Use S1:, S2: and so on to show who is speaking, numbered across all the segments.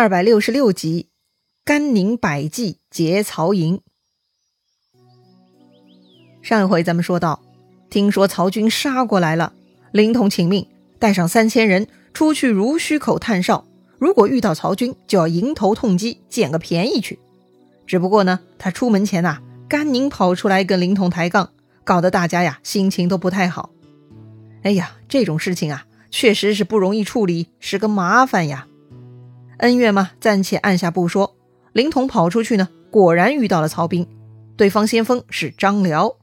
S1: 二百六十六集，甘宁百计劫曹营。上一回咱们说到，听说曹军杀过来了，灵统请命带上三千人出去如须口探哨，如果遇到曹军，就要迎头痛击，捡个便宜去。只不过呢，他出门前呐，甘宁跑出来跟灵统抬杠，搞得大家呀心情都不太好。哎呀，这种事情啊，确实是不容易处理，是个麻烦呀。恩怨嘛，暂且按下不说。灵统跑出去呢，果然遇到了曹兵，对方先锋是张辽。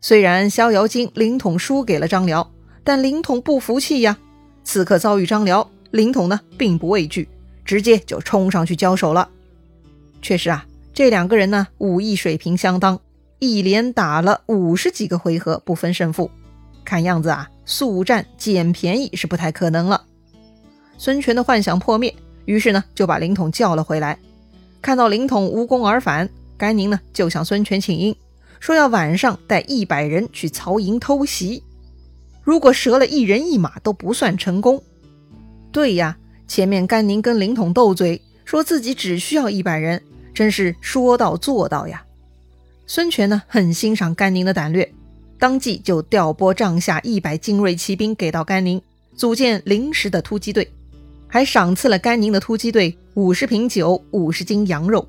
S1: 虽然逍遥津灵统输给了张辽，但灵统不服气呀。此刻遭遇张辽，灵统呢并不畏惧，直接就冲上去交手了。确实啊，这两个人呢武艺水平相当，一连打了五十几个回合不分胜负。看样子啊，速战捡便宜是不太可能了。孙权的幻想破灭。于是呢，就把灵统叫了回来。看到灵统无功而返，甘宁呢就向孙权请缨，说要晚上带一百人去曹营偷袭。如果折了一人一马都不算成功。对呀，前面甘宁跟灵统斗嘴，说自己只需要一百人，真是说到做到呀。孙权呢很欣赏甘宁的胆略，当即就调拨帐下一百精锐骑兵给到甘宁，组建临时的突击队。还赏赐了甘宁的突击队五十瓶酒、五十斤羊肉。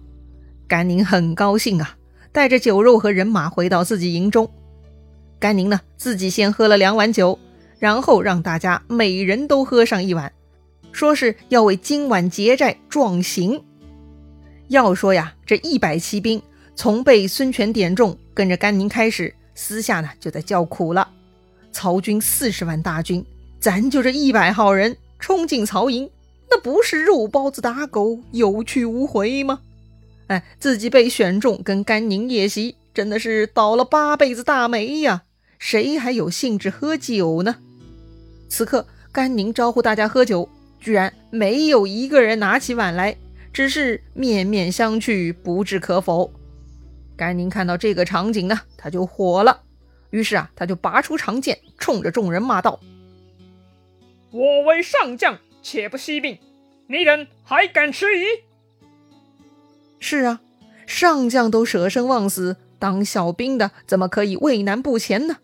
S1: 甘宁很高兴啊，带着酒肉和人马回到自己营中。甘宁呢，自己先喝了两碗酒，然后让大家每人都喝上一碗，说是要为今晚劫寨壮行。要说呀，这一百骑兵从被孙权点中，跟着甘宁开始，私下呢就在叫苦了。曹军四十万大军，咱就这一百号人。冲进曹营，那不是肉包子打狗，有去无回吗？哎，自己被选中跟甘宁夜袭，真的是倒了八辈子大霉呀！谁还有兴致喝酒呢？此刻甘宁招呼大家喝酒，居然没有一个人拿起碗来，只是面面相觑，不置可否。甘宁看到这个场景呢，他就火了，于是啊，他就拔出长剑，冲着众人骂道。
S2: 我为上将，且不惜命，你等还敢迟疑？
S1: 是啊，上将都舍生忘死当小兵的，怎么可以畏难不前呢？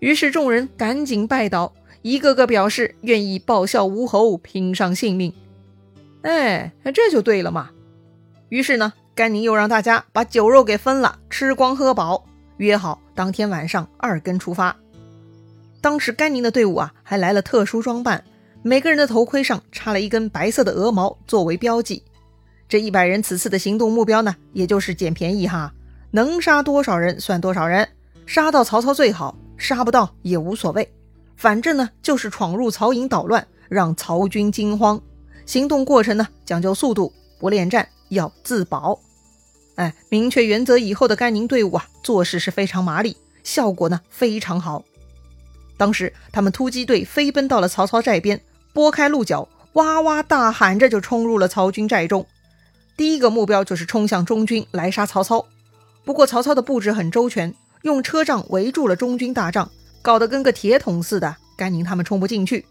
S1: 于是众人赶紧拜倒，一个个表示愿意报效吴侯，拼上性命。哎，这就对了嘛。于是呢，甘宁又让大家把酒肉给分了，吃光喝饱，约好当天晚上二更出发。当时甘宁的队伍啊，还来了特殊装扮，每个人的头盔上插了一根白色的鹅毛作为标记。这一百人此次的行动目标呢，也就是捡便宜哈，能杀多少人算多少人，杀到曹操最好，杀不到也无所谓，反正呢就是闯入曹营捣乱，让曹军惊慌。行动过程呢讲究速度，不恋战，要自保。哎，明确原则以后的甘宁队伍啊，做事是非常麻利，效果呢非常好。当时，他们突击队飞奔到了曹操寨边，拨开鹿角，哇哇大喊着就冲入了曹军寨中。第一个目标就是冲向中军来杀曹操。不过曹操的布置很周全，用车仗围住了中军大帐，搞得跟个铁桶似的，甘宁他们冲不进去。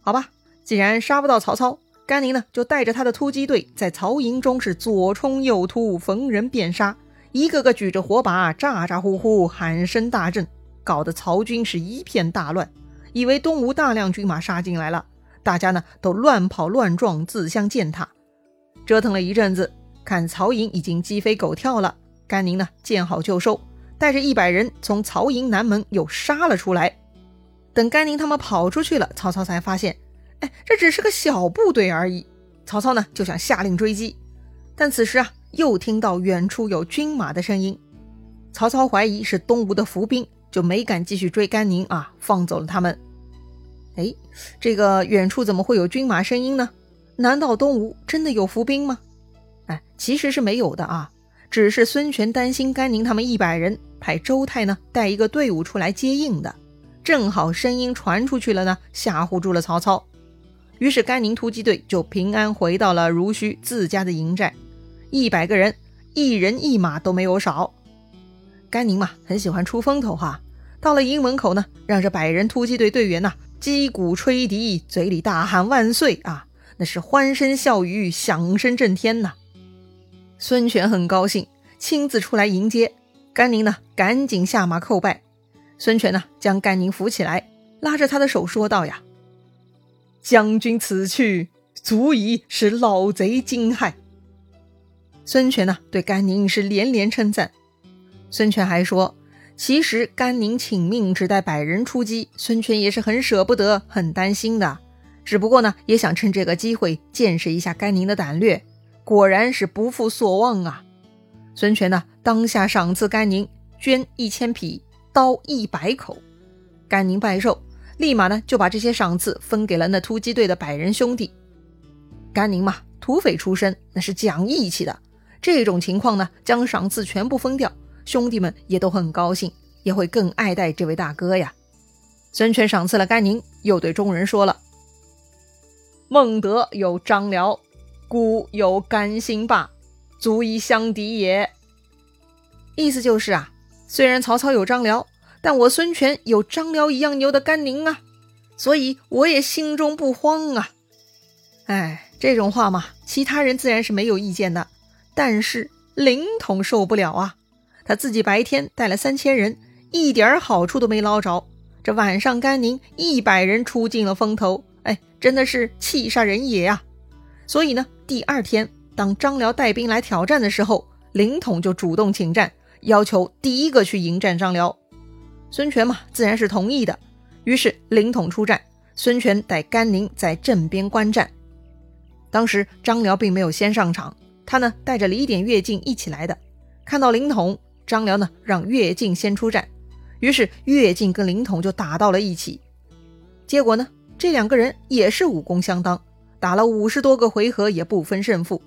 S1: 好吧，既然杀不到曹操，甘宁呢就带着他的突击队在曹营中是左冲右突，逢人便杀，一个个举着火把，咋咋呼呼，喊声大震。搞得曹军是一片大乱，以为东吴大量军马杀进来了，大家呢都乱跑乱撞，自相践踏，折腾了一阵子，看曹营已经鸡飞狗跳了，甘宁呢见好就收，带着一百人从曹营南门又杀了出来。等甘宁他们跑出去了，曹操才发现，哎，这只是个小部队而已。曹操呢就想下令追击，但此时啊又听到远处有军马的声音，曹操怀疑是东吴的伏兵。就没敢继续追甘宁啊，放走了他们。哎，这个远处怎么会有军马声音呢？难道东吴真的有伏兵吗？哎，其实是没有的啊，只是孙权担心甘宁他们一百人，派周泰呢带一个队伍出来接应的。正好声音传出去了呢，吓唬住了曹操。于是甘宁突击队就平安回到了如须自家的营寨，一百个人，一人一马都没有少。甘宁嘛，很喜欢出风头哈。到了营门口呢，让这百人突击队队员呐击鼓吹笛，嘴里大喊万岁啊！那是欢声笑语，响声震天呐。孙权很高兴，亲自出来迎接甘宁呢，赶紧下马叩拜。孙权呢，将甘宁扶起来，拉着他的手说道：“呀，将军此去，足以使老贼惊骇。”孙权呢，对甘宁是连连称赞。孙权还说。其实甘宁请命只带百人出击，孙权也是很舍不得、很担心的。只不过呢，也想趁这个机会见识一下甘宁的胆略。果然是不负所望啊！孙权呢，当下赏赐甘宁绢一千匹、刀一百口。甘宁拜寿，立马呢就把这些赏赐分给了那突击队的百人兄弟。甘宁嘛，土匪出身，那是讲义气的。这种情况呢，将赏赐全部分掉。兄弟们也都很高兴，也会更爱戴这位大哥呀。孙权赏赐了甘宁，又对众人说了：“孟德有张辽，孤有甘兴霸，足以相敌也。”意思就是啊，虽然曹操有张辽，但我孙权有张辽一样牛的甘宁啊，所以我也心中不慌啊。哎，这种话嘛，其他人自然是没有意见的，但是凌统受不了啊。他自己白天带了三千人，一点好处都没捞着。这晚上，甘宁一百人出尽了风头，哎，真的是气煞人也呀。所以呢，第二天当张辽带兵来挑战的时候，凌统就主动请战，要求第一个去迎战张辽。孙权嘛，自然是同意的。于是凌统出战，孙权带甘宁在阵边观战。当时张辽并没有先上场，他呢带着李典、乐进一起来的，看到凌统。张辽呢，让乐进先出战，于是乐进跟凌统就打到了一起。结果呢，这两个人也是武功相当，打了五十多个回合也不分胜负。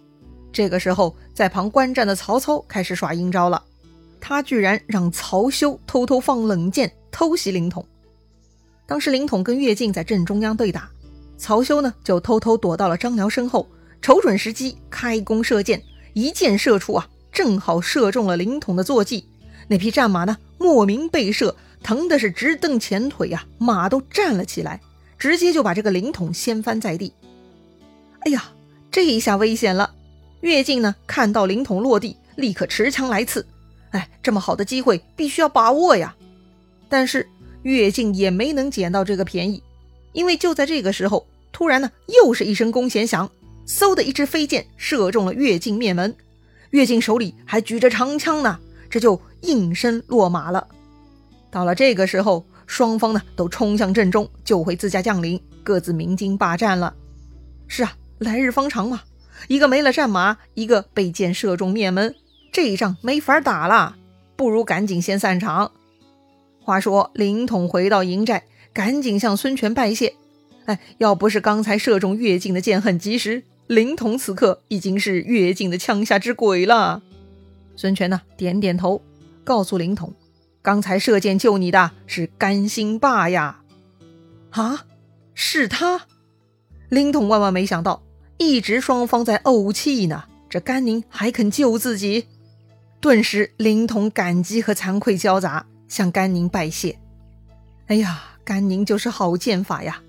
S1: 这个时候，在旁观战的曹操开始耍阴招了，他居然让曹休偷偷放冷箭偷袭凌统。当时凌统跟乐进在正中央对打，曹休呢就偷偷躲到了张辽身后，瞅准时机开弓射箭，一箭射出啊！正好射中了凌统的坐骑，那匹战马呢，莫名被射，疼的是直蹬前腿呀，马都站了起来，直接就把这个凌统掀翻在地。哎呀，这一下危险了！乐进呢，看到凌统落地，立刻持枪来刺。哎，这么好的机会，必须要把握呀！但是乐进也没能捡到这个便宜，因为就在这个时候，突然呢，又是一声弓弦响，嗖的一支飞箭射中了乐进面门。乐进手里还举着长枪呢，这就应声落马了。到了这个时候，双方呢都冲向阵中救回自家将领，各自鸣金霸战了。是啊，来日方长嘛，一个没了战马，一个被箭射中面门，这一仗没法打了，不如赶紧先散场。话说凌统回到营寨，赶紧向孙权拜谢。哎，要不是刚才射中乐进的箭很及时。灵统此刻已经是乐进的枪下之鬼了。孙权呢，点点头，告诉灵统：“刚才射箭救你的是甘兴霸呀！”啊，是他！灵统万万没想到，一直双方在怄气呢，这甘宁还肯救自己。顿时，灵统感激和惭愧交杂，向甘宁拜谢。哎呀，甘宁就是好剑法呀！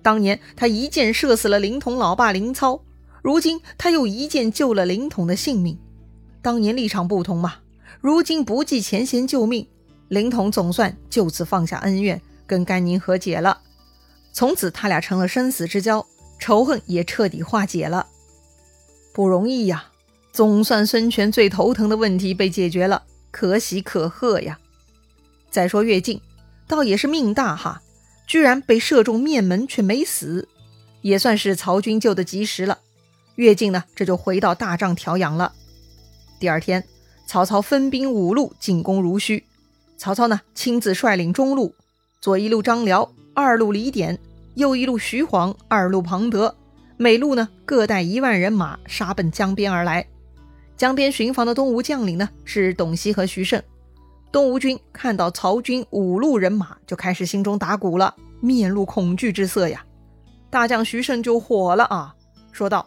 S1: 当年他一箭射死了灵统老爸林操。如今他又一箭救了凌统的性命，当年立场不同嘛，如今不计前嫌救命，凌统总算就此放下恩怨，跟甘宁和解了，从此他俩成了生死之交，仇恨也彻底化解了，不容易呀，总算孙权最头疼的问题被解决了，可喜可贺呀。再说乐进，倒也是命大哈，居然被射中面门却没死，也算是曹军救得及时了。乐进呢，这就回到大帐调养了。第二天，曹操分兵五路进攻濡须。曹操呢，亲自率领中路，左一路张辽，二路李典，右一路徐晃，二路庞德，每路呢各带一万人马，杀奔江边而来。江边巡防的东吴将领呢，是董袭和徐盛。东吴军看到曹军五路人马，就开始心中打鼓了，面露恐惧之色呀。大将徐盛就火了啊，说道。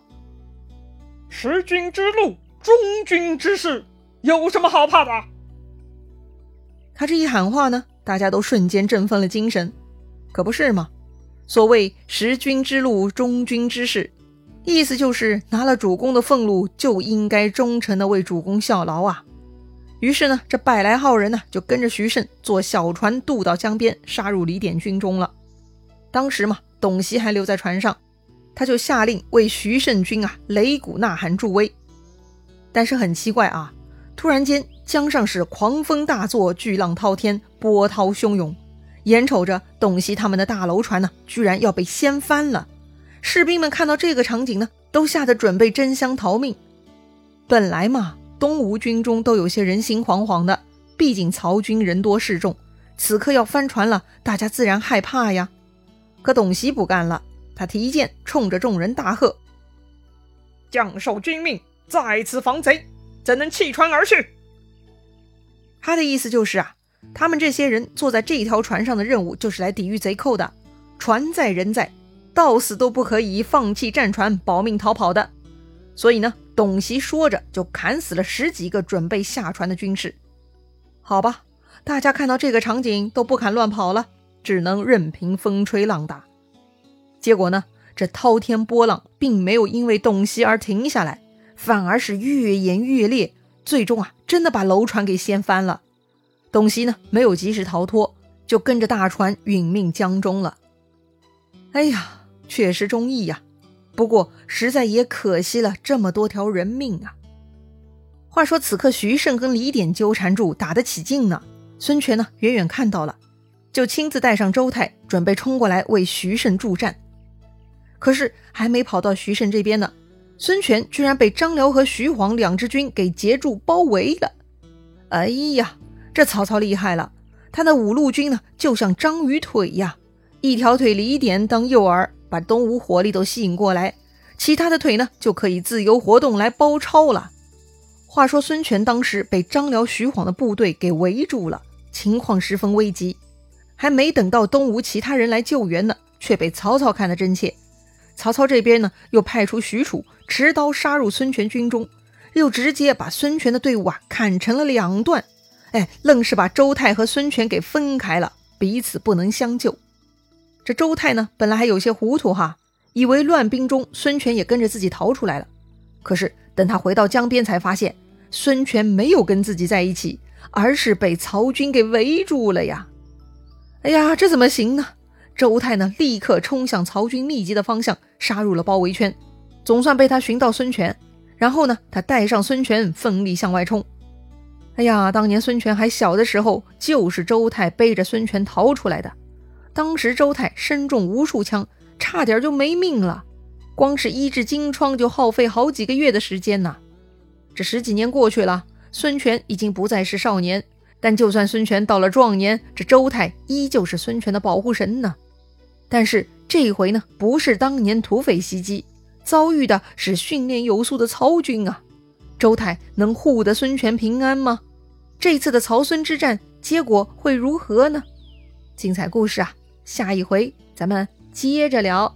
S2: 十军之路，中军之事，有什么好怕的？
S1: 他这一喊话呢，大家都瞬间振奋了精神。可不是吗？所谓十军之路，中军之事，意思就是拿了主公的俸禄，就应该忠诚的为主公效劳啊。于是呢，这百来号人呢，就跟着徐盛坐小船渡到江边，杀入李典军中了。当时嘛，董袭还留在船上，他就下令为徐盛军啊擂鼓呐喊助威。但是很奇怪啊，突然间江上是狂风大作，巨浪滔天，波涛汹涌，眼瞅着董袭他们的大楼船呢，居然要被掀翻了。士兵们看到这个场景呢，都吓得准备争相逃命。本来嘛。东吴军中都有些人心惶惶的，毕竟曹军人多势众，此刻要翻船了，大家自然害怕呀。可董袭不干了，他提剑冲着众人大喝：“
S2: 将受君命，在此防贼，怎能弃船而去？”
S1: 他的意思就是啊，他们这些人坐在这条船上的任务就是来抵御贼寇的，船在人在，到死都不可以放弃战船保命逃跑的。所以呢。董袭说着，就砍死了十几个准备下船的军士。好吧，大家看到这个场景都不敢乱跑了，只能任凭风吹浪打。结果呢，这滔天波浪并没有因为董袭而停下来，反而是越演越烈，最终啊，真的把楼船给掀翻了。董袭呢，没有及时逃脱，就跟着大船殒命江中了。哎呀，确实忠义呀！不过，实在也可惜了这么多条人命啊。话说，此刻徐盛跟李典纠缠住，打得起劲呢。孙权呢，远远看到了，就亲自带上周泰，准备冲过来为徐盛助战。可是，还没跑到徐盛这边呢，孙权居然被张辽和徐晃两支军给截住包围了。哎呀，这曹操厉害了，他的五路军呢，就像章鱼腿呀，一条腿李典当诱饵。把东吴火力都吸引过来，其他的腿呢就可以自由活动来包抄了。话说孙权当时被张辽、徐晃的部队给围住了，情况十分危急。还没等到东吴其他人来救援呢，却被曹操看得真切。曹操这边呢，又派出许褚持刀杀入孙权军中，又直接把孙权的队伍啊砍成了两段。哎，愣是把周泰和孙权给分开了，彼此不能相救。这周泰呢，本来还有些糊涂哈，以为乱兵中孙权也跟着自己逃出来了。可是等他回到江边，才发现孙权没有跟自己在一起，而是被曹军给围住了呀！哎呀，这怎么行呢？周泰呢，立刻冲向曹军密集的方向，杀入了包围圈，总算被他寻到孙权。然后呢，他带上孙权，奋力向外冲。哎呀，当年孙权还小的时候，就是周泰背着孙权逃出来的。当时周泰身中无数枪，差点就没命了。光是医治金疮就耗费好几个月的时间呢。这十几年过去了，孙权已经不再是少年，但就算孙权到了壮年，这周泰依旧是孙权的保护神呢。但是这回呢，不是当年土匪袭击，遭遇的是训练有素的曹军啊。周泰能护得孙权平安吗？这次的曹孙之战结果会如何呢？精彩故事啊！下一回咱们接着聊。